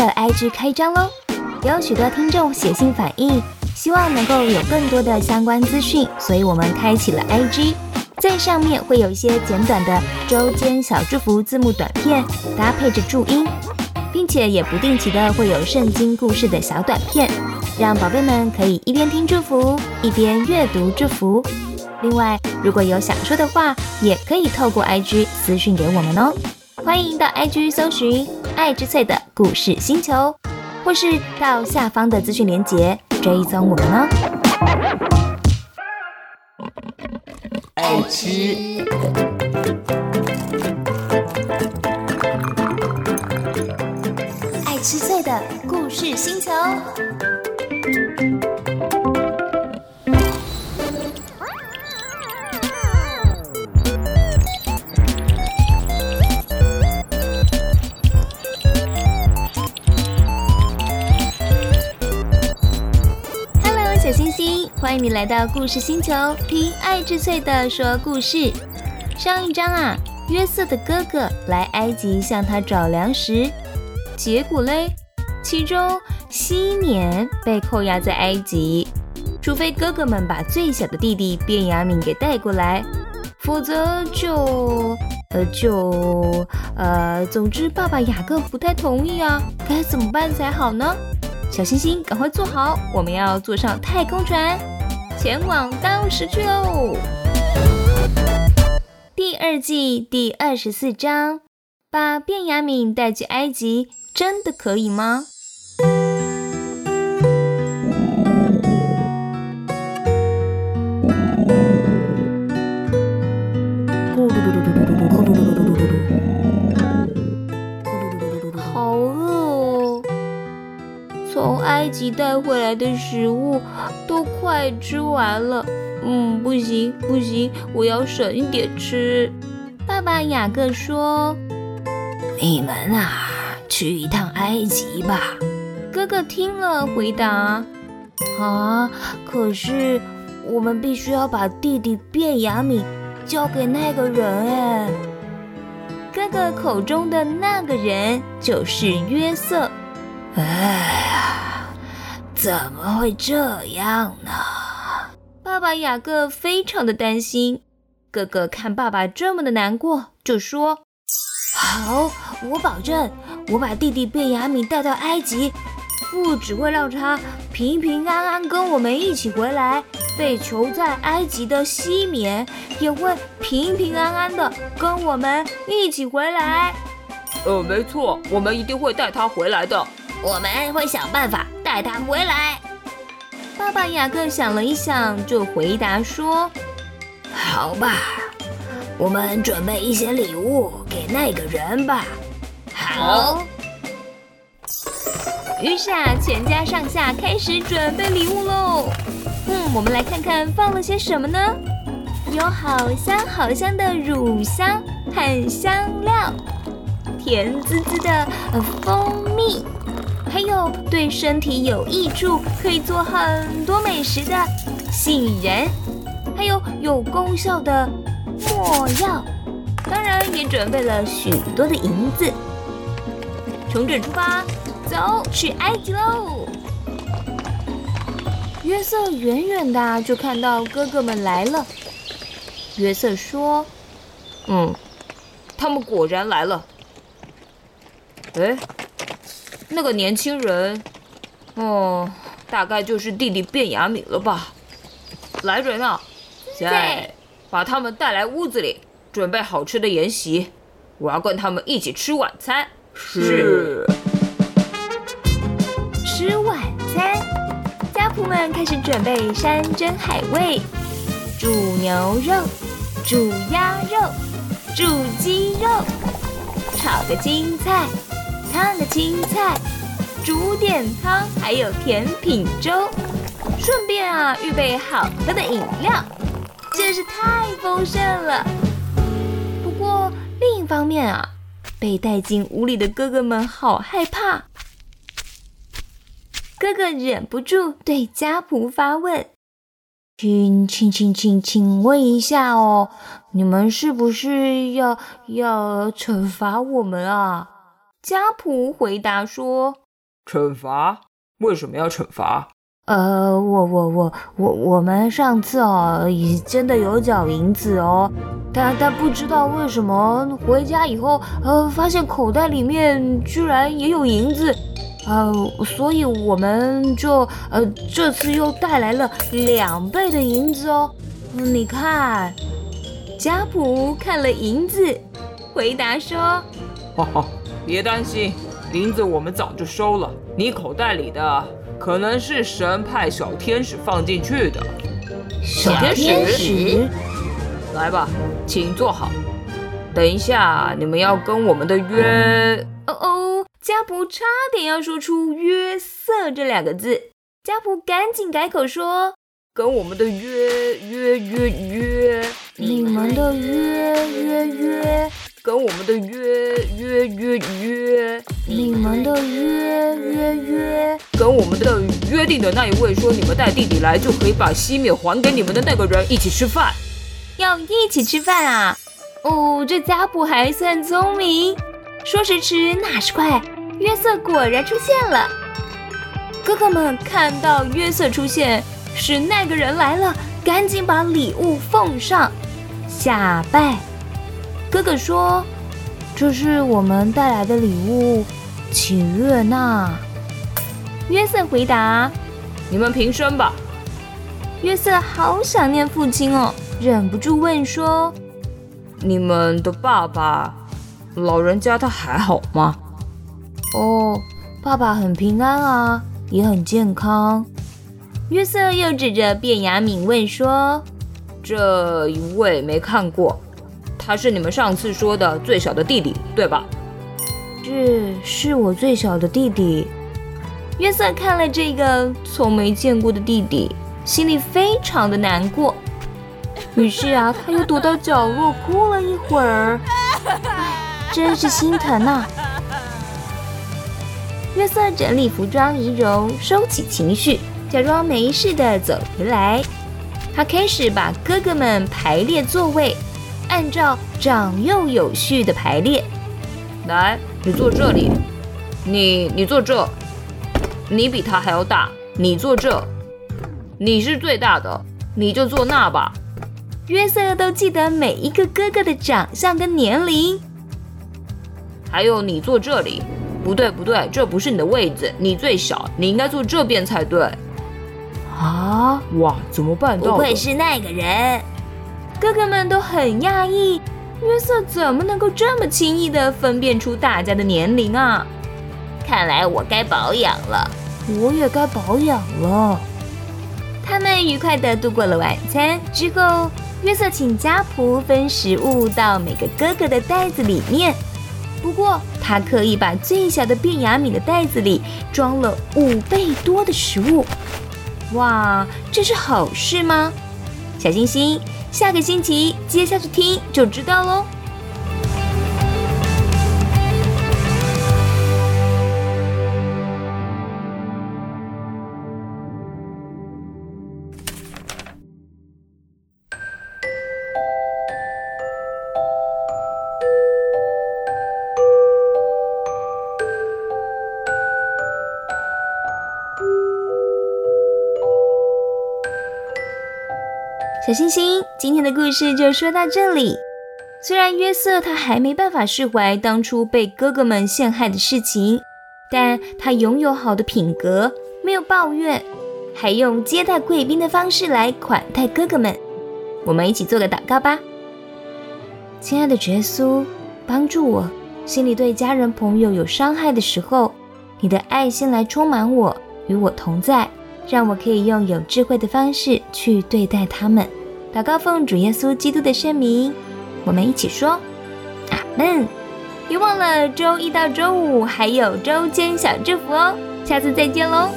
的 IG 开张喽！有许多听众写信反映，希望能够有更多的相关资讯，所以我们开启了 IG，在上面会有一些简短的周间小祝福字幕短片，搭配着注音，并且也不定期的会有圣经故事的小短片，让宝贝们可以一边听祝福，一边阅读祝福。另外，如果有想说的话，也可以透过 IG 私讯给我们哦。欢迎到 IG 搜寻“爱之翠”的故事星球，或是到下方的资讯连结追踪我们哦。爱吃，爱吃脆的故事星球。欢迎你来到故事星球，听爱之翠的说故事。上一章啊，约瑟的哥哥来埃及向他找粮食，结果嘞，其中西缅被扣押在埃及，除非哥哥们把最小的弟弟便雅悯给带过来，否则就呃就呃，总之爸爸雅各不太同意啊，该怎么办才好呢？小星星，赶快坐好，我们要坐上太空船，前往当时去喽！第二季第二十四章，把卞雅敏带去埃及，真的可以吗？带回来的食物都快吃完了。嗯，不行不行，我要省一点吃。爸爸雅各说：“你们啊，去一趟埃及吧。”哥哥听了回答：“啊，可是我们必须要把弟弟变雅敏交给那个人哎。”哥哥口中的那个人就是约瑟。哎呀，怎么会这样呢？爸爸雅各非常的担心。哥哥看爸爸这么的难过，就说：“好，我保证，我把弟弟贝雅敏带到埃及，不只会让他平平安安跟我们一起回来，被囚在埃及的西缅也会平平安安的跟我们一起回来。”呃，没错，我们一定会带他回来的。我们会想办法带他回来。爸爸雅各想了一想，就回答说：“好吧，我们准备一些礼物给那个人吧。”好。于是啊，全家上下开始准备礼物喽。嗯，我们来看看放了些什么呢？有好香好香的乳香和香料，甜滋滋的蜂蜜。还有对身体有益处、可以做很多美食的杏仁，还有有功效的墨药，当然也准备了许多的银子。从这出发，走去埃及喽！约瑟远远的就看到哥哥们来了。约瑟说：“嗯，他们果然来了。哎。”那个年轻人，哦，大概就是弟弟卞雅敏了吧？来人啊，在把他们带来屋子里，准备好吃的筵席，我要跟他们一起吃晚餐。是。吃晚餐，家仆们开始准备山珍海味：煮牛肉、煮鸭肉、煮鸡肉、炒个青菜。烫的青菜，煮点汤，还有甜品粥，顺便啊预备好喝的饮料，真是太丰盛了。不过另一方面啊，被带进屋里的哥哥们好害怕。哥哥忍不住对家仆发问：“请请请请请问一下哦，你们是不是要要惩罚我们啊？”家仆回答说：“惩罚？为什么要惩罚？呃，我我我我我们上次哦，真的有缴银子哦，但但不知道为什么回家以后，呃，发现口袋里面居然也有银子，呃，所以我们就呃这次又带来了两倍的银子哦。你看，家仆看了银子，回答说：“哈哈，别担心，林子我们早就收了，你口袋里的。”可能是神派小天使放进去的。小天使，来吧，请坐好。等一下，你们要跟我们的约……哦哦，家仆差点要说出“约瑟”这两个字，家仆赶紧改口说：“跟我们的约约约约，你们的约约约。”跟我们的约约约约，你们的约约约，跟我们的约定的那一位说，你们带弟弟来就可以把西面还给你们的那个人一起吃饭，要一起吃饭啊！哦，这家仆还算聪明，说时迟那时快，约瑟果然出现了。哥哥们看到约瑟出现，是那个人来了，赶紧把礼物奉上，下拜。哥哥说：“这是我们带来的礼物，请悦纳。”约瑟回答：“你们平身吧。”约瑟好想念父亲哦，忍不住问说：“你们的爸爸，老人家他还好吗？”“哦，爸爸很平安啊，也很健康。”约瑟又指着卞雅敏问说：“这一位没看过。”他是你们上次说的最小的弟弟，对吧？是，是我最小的弟弟。约瑟看了这个从没见过的弟弟，心里非常的难过。于是啊，他又躲到角落哭了一会儿。真是心疼呐！约瑟整理服装仪容，收起情绪，假装没事的走回来。他开始把哥哥们排列座位。按照长幼有序的排列，来，你坐这里，你你坐这，你比他还要大，你坐这，你是最大的，你就坐那吧。约瑟都记得每一个哥哥的长相跟年龄，还有你坐这里，不对不对，这不是你的位置，你最小，你应该坐这边才对。啊，哇，怎么办到？不愧是那个人。哥哥们都很讶异，约瑟怎么能够这么轻易地分辨出大家的年龄啊？看来我该保养了，我也该保养了。他们愉快地度过了晚餐之后，约瑟请家仆分食物到每个哥哥的袋子里面。不过他刻意把最小的变雅敏的袋子里装了五倍多的食物。哇，这是好事吗？小星星。下个星期接下去听就知道喽。小星星，今天的故事就说到这里。虽然约瑟他还没办法释怀当初被哥哥们陷害的事情，但他拥有好的品格，没有抱怨，还用接待贵宾的方式来款待哥哥们。我们一起做个祷告吧。亲爱的耶稣，帮助我，心里对家人朋友有伤害的时候，你的爱心来充满我，与我同在，让我可以用有智慧的方式去对待他们。祷告奉主耶稣基督的圣名，我们一起说阿门。别忘了周一到周五还有周间小祝福哦，下次再见喽。